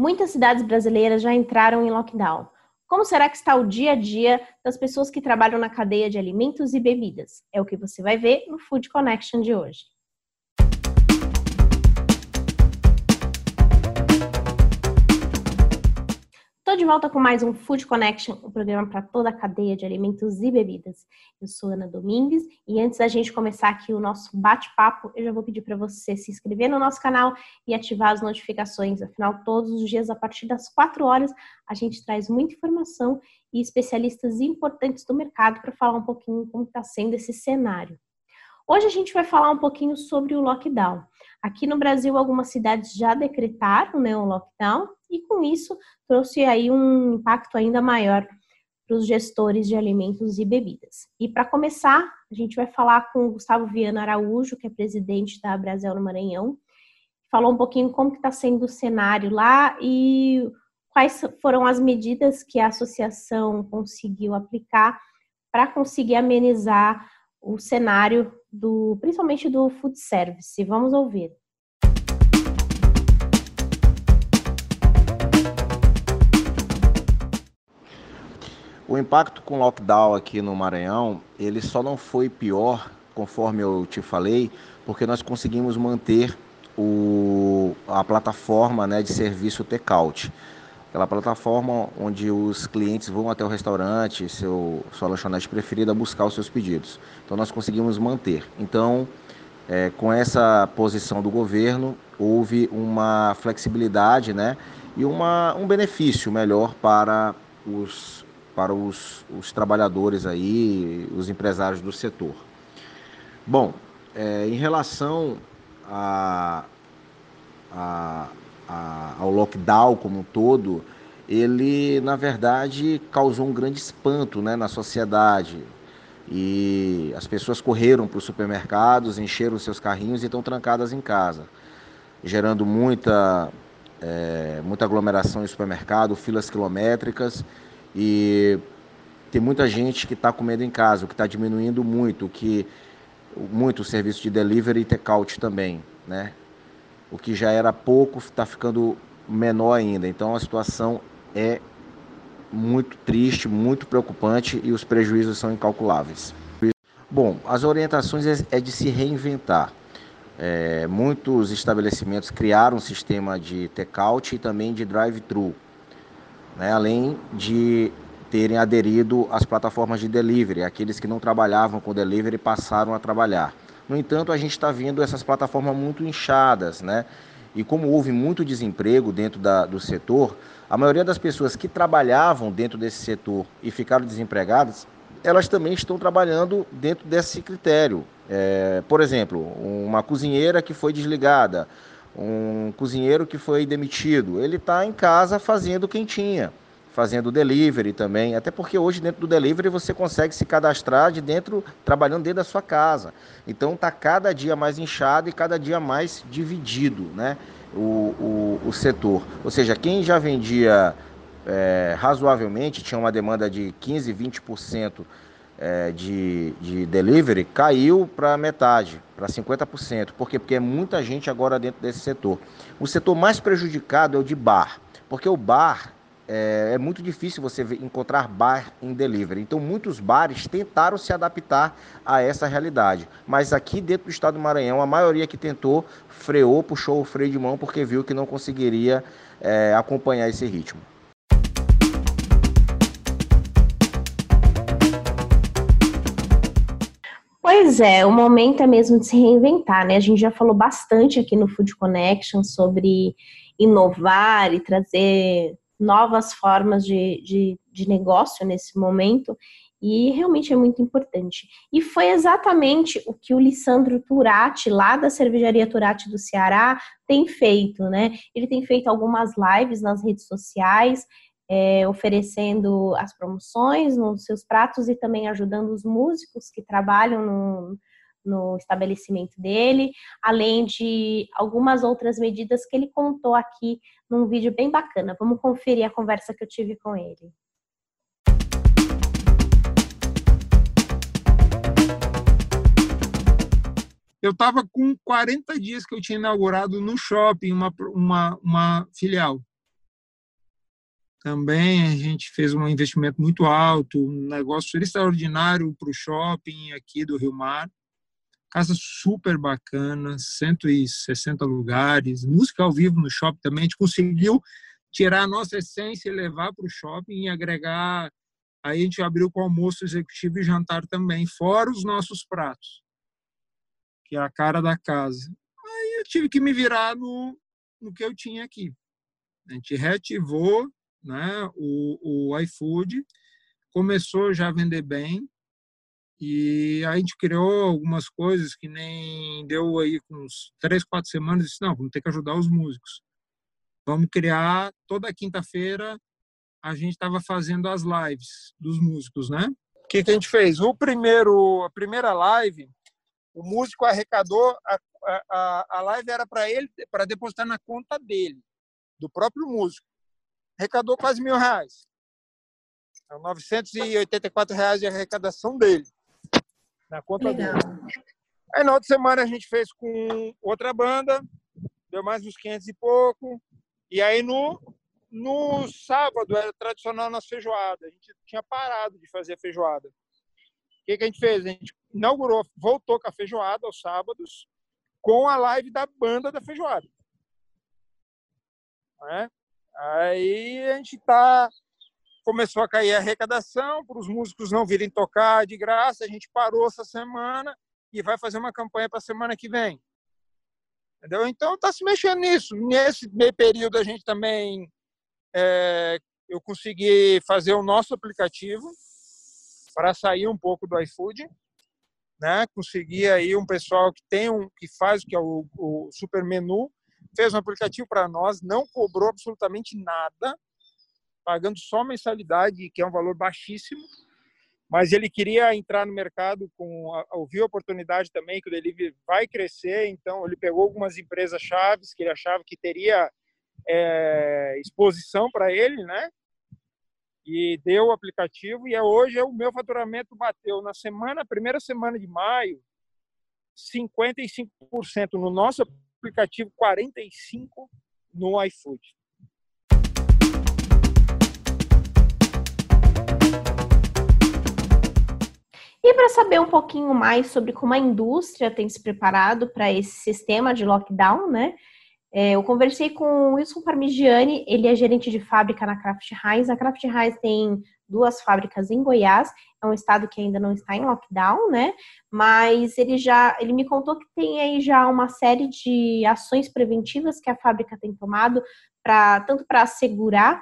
Muitas cidades brasileiras já entraram em lockdown. Como será que está o dia a dia das pessoas que trabalham na cadeia de alimentos e bebidas? É o que você vai ver no Food Connection de hoje. Estou de volta com mais um Food Connection, um programa para toda a cadeia de alimentos e bebidas. Eu sou Ana Domingues e antes da gente começar aqui o nosso bate-papo, eu já vou pedir para você se inscrever no nosso canal e ativar as notificações. Afinal, todos os dias, a partir das 4 horas, a gente traz muita informação e especialistas importantes do mercado para falar um pouquinho como está sendo esse cenário. Hoje a gente vai falar um pouquinho sobre o lockdown. Aqui no Brasil, algumas cidades já decretaram né, o lockdown e com isso trouxe aí um impacto ainda maior para os gestores de alimentos e bebidas. E para começar, a gente vai falar com o Gustavo Viana Araújo, que é presidente da Brasil no Maranhão, falou um pouquinho como está sendo o cenário lá e quais foram as medidas que a associação conseguiu aplicar para conseguir amenizar o cenário do, principalmente do food service. Vamos ouvir. O impacto com o lockdown aqui no Maranhão, ele só não foi pior, conforme eu te falei, porque nós conseguimos manter o, a plataforma né, de serviço Takeout. Aquela plataforma onde os clientes vão até o restaurante, seu, sua lanchonete preferida, buscar os seus pedidos. Então nós conseguimos manter. Então, é, com essa posição do governo, houve uma flexibilidade né, e uma, um benefício melhor para os, para os, os trabalhadores aí, os empresários do setor. Bom, é, em relação a, a, a, ao lockdown como um todo, ele na verdade causou um grande espanto né, na sociedade. E as pessoas correram para os supermercados, encheram seus carrinhos e estão trancadas em casa, gerando muita, é, muita aglomeração em supermercado, filas quilométricas e tem muita gente que está comendo em casa, o que está diminuindo muito, que muito o serviço de delivery e take-out também, né? O que já era pouco está ficando menor ainda. Então a situação é muito triste, muito preocupante e os prejuízos são incalculáveis. Bom, as orientações é, é de se reinventar. É, muitos estabelecimentos criaram um sistema de take-out e também de drive-thru, né, além de terem aderido às plataformas de delivery. Aqueles que não trabalhavam com delivery passaram a trabalhar. No entanto, a gente está vendo essas plataformas muito inchadas, né? E como houve muito desemprego dentro da, do setor, a maioria das pessoas que trabalhavam dentro desse setor e ficaram desempregadas, elas também estão trabalhando dentro desse critério. É, por exemplo, uma cozinheira que foi desligada, um cozinheiro que foi demitido, ele está em casa fazendo quentinha, fazendo delivery também, até porque hoje dentro do delivery você consegue se cadastrar de dentro, trabalhando dentro da sua casa. Então está cada dia mais inchado e cada dia mais dividido, né? O, o, o setor. Ou seja, quem já vendia é, razoavelmente, tinha uma demanda de 15, 20% é, de, de delivery, caiu para metade, para 50%. Por quê? Porque é muita gente agora dentro desse setor. O setor mais prejudicado é o de bar, porque o bar é, é, muito difícil você encontrar bar em delivery. Então, muitos bares tentaram se adaptar a essa realidade. Mas aqui dentro do estado do Maranhão, a maioria que tentou freou, puxou o freio de mão porque viu que não conseguiria é, acompanhar esse ritmo. Pois é, o momento é mesmo de se reinventar, né? A gente já falou bastante aqui no Food Connection sobre inovar e trazer novas formas de, de, de negócio nesse momento, e realmente é muito importante. E foi exatamente o que o Lissandro Turati, lá da cervejaria Turati do Ceará, tem feito, né? Ele tem feito algumas lives nas redes sociais, é, oferecendo as promoções nos seus pratos e também ajudando os músicos que trabalham no, no estabelecimento dele, além de algumas outras medidas que ele contou aqui num vídeo bem bacana. Vamos conferir a conversa que eu tive com ele. Eu estava com 40 dias que eu tinha inaugurado no shopping uma, uma, uma filial. também a gente fez um investimento muito alto, um negócio extraordinário para o shopping aqui do Rio Mar. Casa super bacana, 160 lugares, música ao vivo no shopping também. A gente conseguiu tirar a nossa essência e levar para o shopping e agregar. Aí a gente abriu com almoço executivo e jantar também, fora os nossos pratos, que é a cara da casa. Aí eu tive que me virar no, no que eu tinha aqui. A gente reativou né, o, o iFood, começou já a vender bem, e a gente criou algumas coisas que nem deu aí com uns três, quatro semanas, disse, não, vamos ter que ajudar os músicos. Vamos criar, toda quinta-feira, a gente estava fazendo as lives dos músicos, né? O que, que a gente fez? O primeiro, a primeira live, o músico arrecadou, a, a, a live era para ele, para depositar na conta dele, do próprio músico arrecadou quase mil reais. São 984 reais de arrecadação dele na conta Legal. dele. Aí na outra semana a gente fez com outra banda, deu mais uns 500 e pouco. E aí no, no sábado era tradicional nas feijoadas. A gente tinha parado de fazer a feijoada. O que, que a gente fez? A gente inaugurou, voltou com a feijoada aos sábados, com a live da banda da feijoada. É? Aí a gente tá começou a cair a arrecadação para os músicos não virem tocar de graça. A gente parou essa semana e vai fazer uma campanha para a semana que vem. Entendeu? Então está se mexendo nisso. Nesse meio período a gente também é, eu consegui fazer o nosso aplicativo para sair um pouco do iFood, né? Consegui aí um pessoal que tem um que faz que é o, o super menu fez um aplicativo para nós, não cobrou absolutamente nada, pagando só mensalidade, que é um valor baixíssimo, mas ele queria entrar no mercado com ouviu a oportunidade também que o delivery vai crescer, então ele pegou algumas empresas chaves que ele achava que teria é, exposição para ele, né? E deu o aplicativo e é hoje é o meu faturamento bateu na semana, primeira semana de maio, 55% no nosso aplicativo 45 no iFood. E para saber um pouquinho mais sobre como a indústria tem se preparado para esse sistema de lockdown, né? É, eu conversei com o Wilson Parmigiani, ele é gerente de fábrica na Kraft Heinz. A Kraft Heinz tem duas fábricas em Goiás, é um estado que ainda não está em lockdown, né? Mas ele já, ele me contou que tem aí já uma série de ações preventivas que a fábrica tem tomado para tanto para assegurar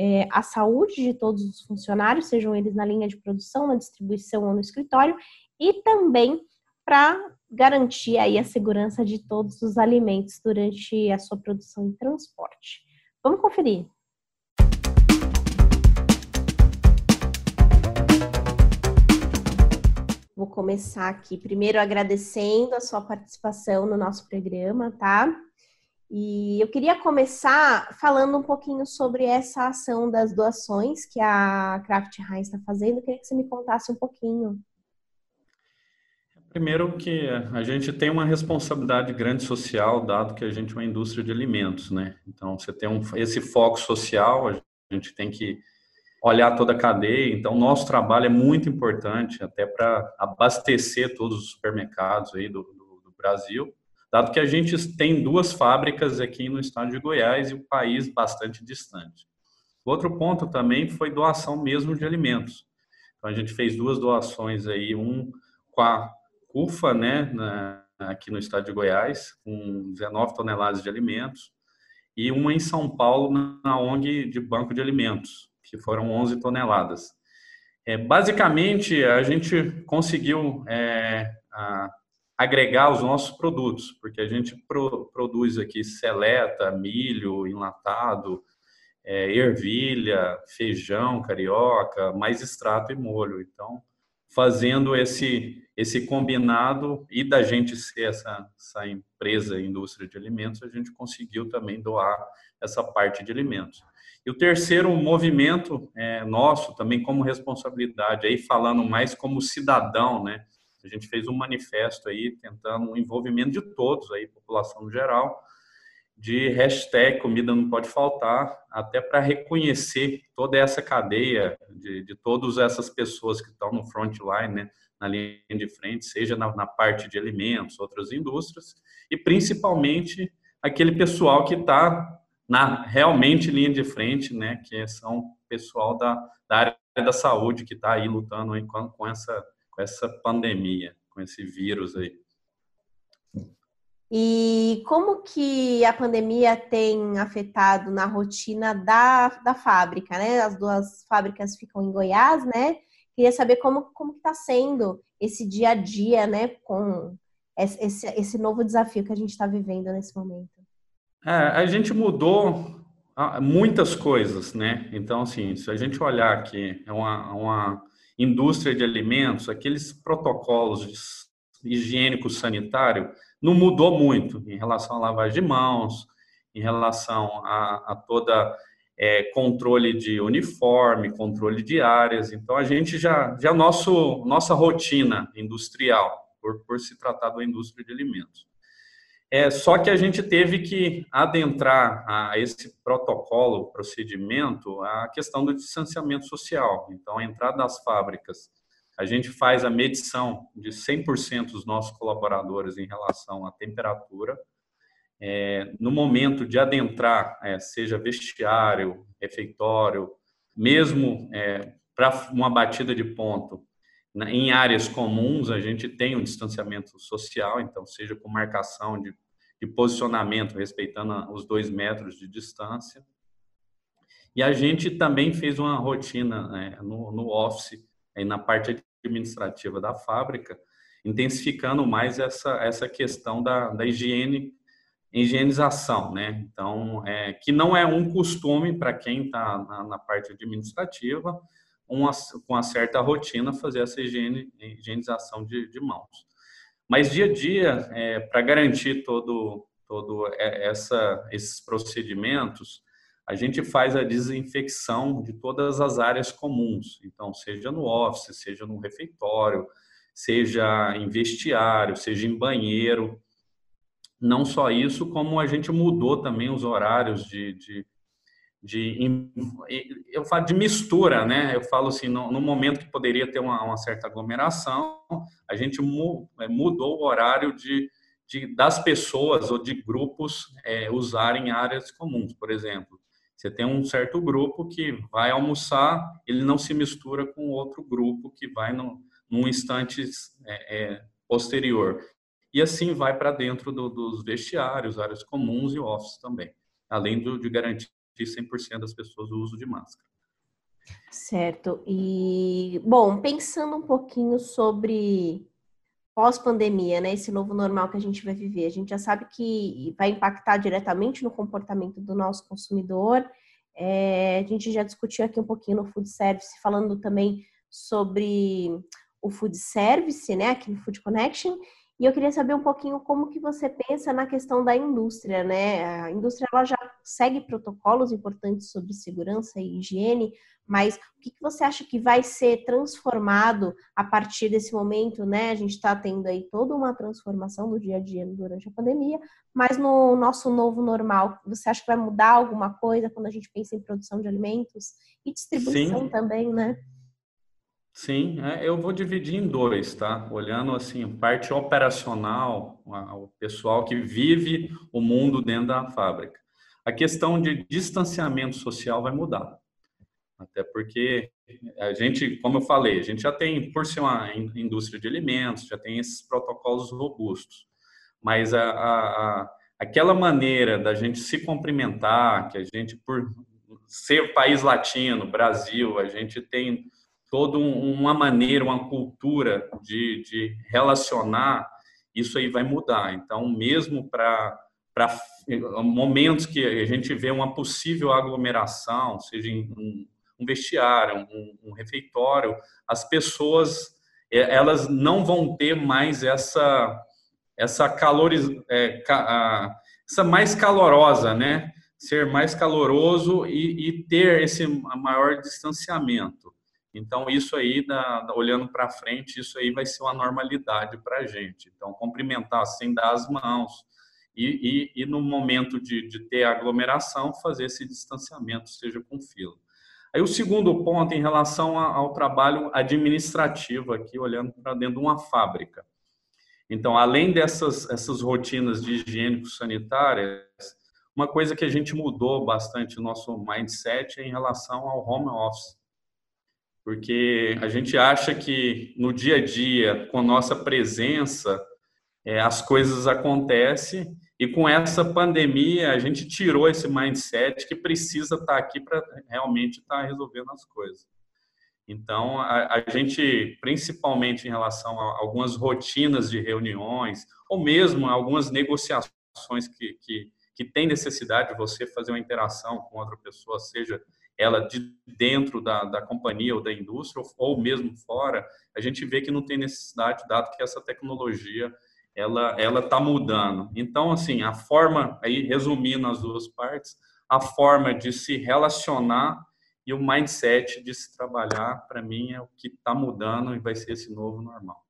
é, a saúde de todos os funcionários, sejam eles na linha de produção, na distribuição ou no escritório, e também para garantir aí a segurança de todos os alimentos durante a sua produção e transporte. Vamos conferir. Vou começar aqui primeiro agradecendo a sua participação no nosso programa, tá? E eu queria começar falando um pouquinho sobre essa ação das doações que a Kraft Heinz está fazendo. Eu queria que você me contasse um pouquinho. Primeiro que a gente tem uma responsabilidade grande social, dado que a gente é uma indústria de alimentos, né? Então, você tem um, esse foco social, a gente tem que olhar toda a cadeia. Então, nosso trabalho é muito importante até para abastecer todos os supermercados aí do, do, do, Brasil, dado que a gente tem duas fábricas aqui no estado de Goiás e o um país bastante distante. Outro ponto também foi doação mesmo de alimentos. Então, a gente fez duas doações aí, um com a CUFA, né, na, aqui no estado de Goiás, com 19 toneladas de alimentos, e uma em São Paulo, na ONG de Banco de Alimentos, que foram 11 toneladas. É, basicamente, a gente conseguiu é, a, agregar os nossos produtos, porque a gente pro, produz aqui seleta, milho enlatado, é, ervilha, feijão carioca, mais extrato e molho. Então, fazendo esse esse combinado e da gente ser essa, essa empresa indústria de alimentos, a gente conseguiu também doar essa parte de alimentos. E o terceiro movimento é, nosso, também como responsabilidade, aí falando mais como cidadão, né? A gente fez um manifesto aí tentando o envolvimento de todos aí, população no geral, de hashtag comida não pode faltar, até para reconhecer toda essa cadeia de, de todas essas pessoas que estão no frontline, né, na linha de frente, seja na, na, parte de alimentos, outras indústrias, e principalmente aquele pessoal que está na realmente linha de frente, né, que são pessoal da, da área da saúde que está aí lutando aí com, com, essa, essa pandemia, com esse vírus aí. E como que a pandemia tem afetado na rotina da, da fábrica, né? As duas fábricas ficam em Goiás, né? Queria saber como como está sendo esse dia a dia, né? Com esse, esse novo desafio que a gente está vivendo nesse momento. É, a gente mudou muitas coisas, né? Então, assim, se a gente olhar aqui, é uma, uma indústria de alimentos, aqueles protocolos higiênicos sanitários não mudou muito em relação à lavagem de mãos, em relação a, a toda é, controle de uniforme, controle de áreas. Então a gente já já nosso nossa rotina industrial por, por se tratar da indústria de alimentos. É só que a gente teve que adentrar a esse protocolo, procedimento, a questão do distanciamento social. Então a entrada das fábricas a gente faz a medição de 100% dos nossos colaboradores em relação à temperatura. É, no momento de adentrar, é, seja vestiário, refeitório, mesmo é, para uma batida de ponto, em áreas comuns, a gente tem um distanciamento social, então, seja com marcação de, de posicionamento, respeitando os dois metros de distância. E a gente também fez uma rotina né, no, no office, aí na parte administrativa da fábrica, intensificando mais essa, essa questão da, da higiene, higienização, né? Então, é, que não é um costume para quem está na, na, parte administrativa, uma, com uma certa rotina, fazer essa higiene, higienização de, de mãos. Mas dia a dia, é, para garantir todo, todo essa, esses procedimentos, a gente faz a desinfecção de todas as áreas comuns. Então, seja no office, seja no refeitório, seja em vestiário, seja em banheiro. Não só isso, como a gente mudou também os horários de, de, de eu falo de mistura, né? Eu falo assim, no, no momento que poderia ter uma, uma, certa aglomeração, a gente é, mudou o horário de, de das pessoas ou de grupos é, usarem áreas comuns, por exemplo. Você tem um certo grupo que vai almoçar, ele não se mistura com outro grupo que vai no, num instante é, é, posterior. E assim vai para dentro do, dos vestiários, áreas comuns e office também, além do, de garantir 100% das pessoas o uso de máscara. Certo. E, bom, pensando um pouquinho sobre pós-pandemia, né, esse novo normal que a gente vai viver. A gente já sabe que vai impactar diretamente no comportamento do nosso consumidor. É, a gente já discutiu aqui um pouquinho no food service, falando também sobre o food service, né, aqui no Food Connection. E eu queria saber um pouquinho como que você pensa na questão da indústria, né? A indústria ela já segue protocolos importantes sobre segurança e higiene, mas o que, que você acha que vai ser transformado a partir desse momento, né? A gente está tendo aí toda uma transformação do dia a dia durante a pandemia, mas no nosso novo normal, você acha que vai mudar alguma coisa quando a gente pensa em produção de alimentos e distribuição Sim. também, né? Sim, é, eu vou dividir em dois, tá? Olhando assim, parte operacional, o pessoal que vive o mundo dentro da fábrica. A questão de distanciamento social vai mudar. Até porque a gente, como eu falei, a gente já tem, por ser uma indústria de alimentos, já tem esses protocolos robustos. Mas a, a, a aquela maneira da gente se cumprimentar, que a gente, por ser país latino, Brasil, a gente tem toda uma maneira, uma cultura de, de relacionar, isso aí vai mudar. Então, mesmo para momentos que a gente vê uma possível aglomeração, seja em um, um vestiário, um, um, refeitório, as pessoas é, elas não vão ter mais essa essa é, essa mais calorosa, né? Ser mais caloroso e, e ter esse maior distanciamento. Então, isso aí, da, da, olhando para frente, isso aí vai ser uma normalidade para a gente. Então, cumprimentar sem dar as mãos e, e, e no momento de, de ter aglomeração, fazer esse distanciamento, seja com fila. Aí o segundo ponto em relação ao trabalho administrativo aqui, olhando para dentro de uma fábrica. Então, além dessas essas rotinas de higiênico-sanitárias, uma coisa que a gente mudou bastante o nosso mindset é em relação ao home office. Porque a gente acha que no dia a dia, com nossa presença, é, as coisas acontecem e com essa pandemia, a gente tirou esse mindset que precisa estar aqui para realmente estar resolvendo as coisas. Então, a, a, gente, principalmente em relação a algumas rotinas de reuniões, ou mesmo algumas negociações que, que, que tem necessidade de você fazer uma interação com outra pessoa, seja ela de dentro da, da companhia ou da indústria, ou, ou mesmo fora, a gente vê que não tem necessidade, dado que essa tecnologia ela ela está mudando. Então, assim, a forma, aí resumindo as duas partes, a forma de se relacionar e o mindset de se trabalhar, para mim, é o que está mudando e vai ser esse novo normal.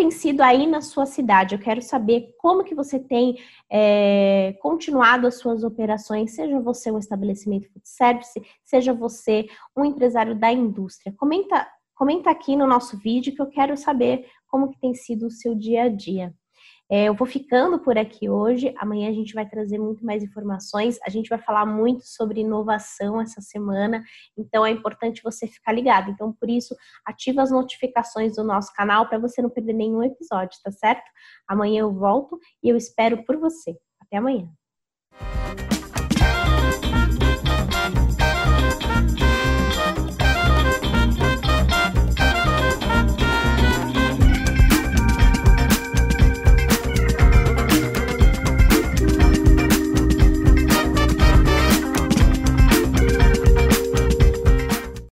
Tem sido aí na sua cidade? Eu quero saber como que você tem é, continuado as suas operações, seja você um estabelecimento food service, seja você um empresário da indústria. Comenta, comenta aqui no nosso vídeo que eu quero saber como que tem sido o seu dia a dia. É, eu vou ficando por aqui hoje. Amanhã a gente vai trazer muito mais informações. A gente vai falar muito sobre inovação essa semana. Então é importante você ficar ligado. então, por isso, ativa as notificações do nosso canal para você não perder nenhum episódio, tá certo? Amanhã eu volto e eu espero por você. Até amanhã.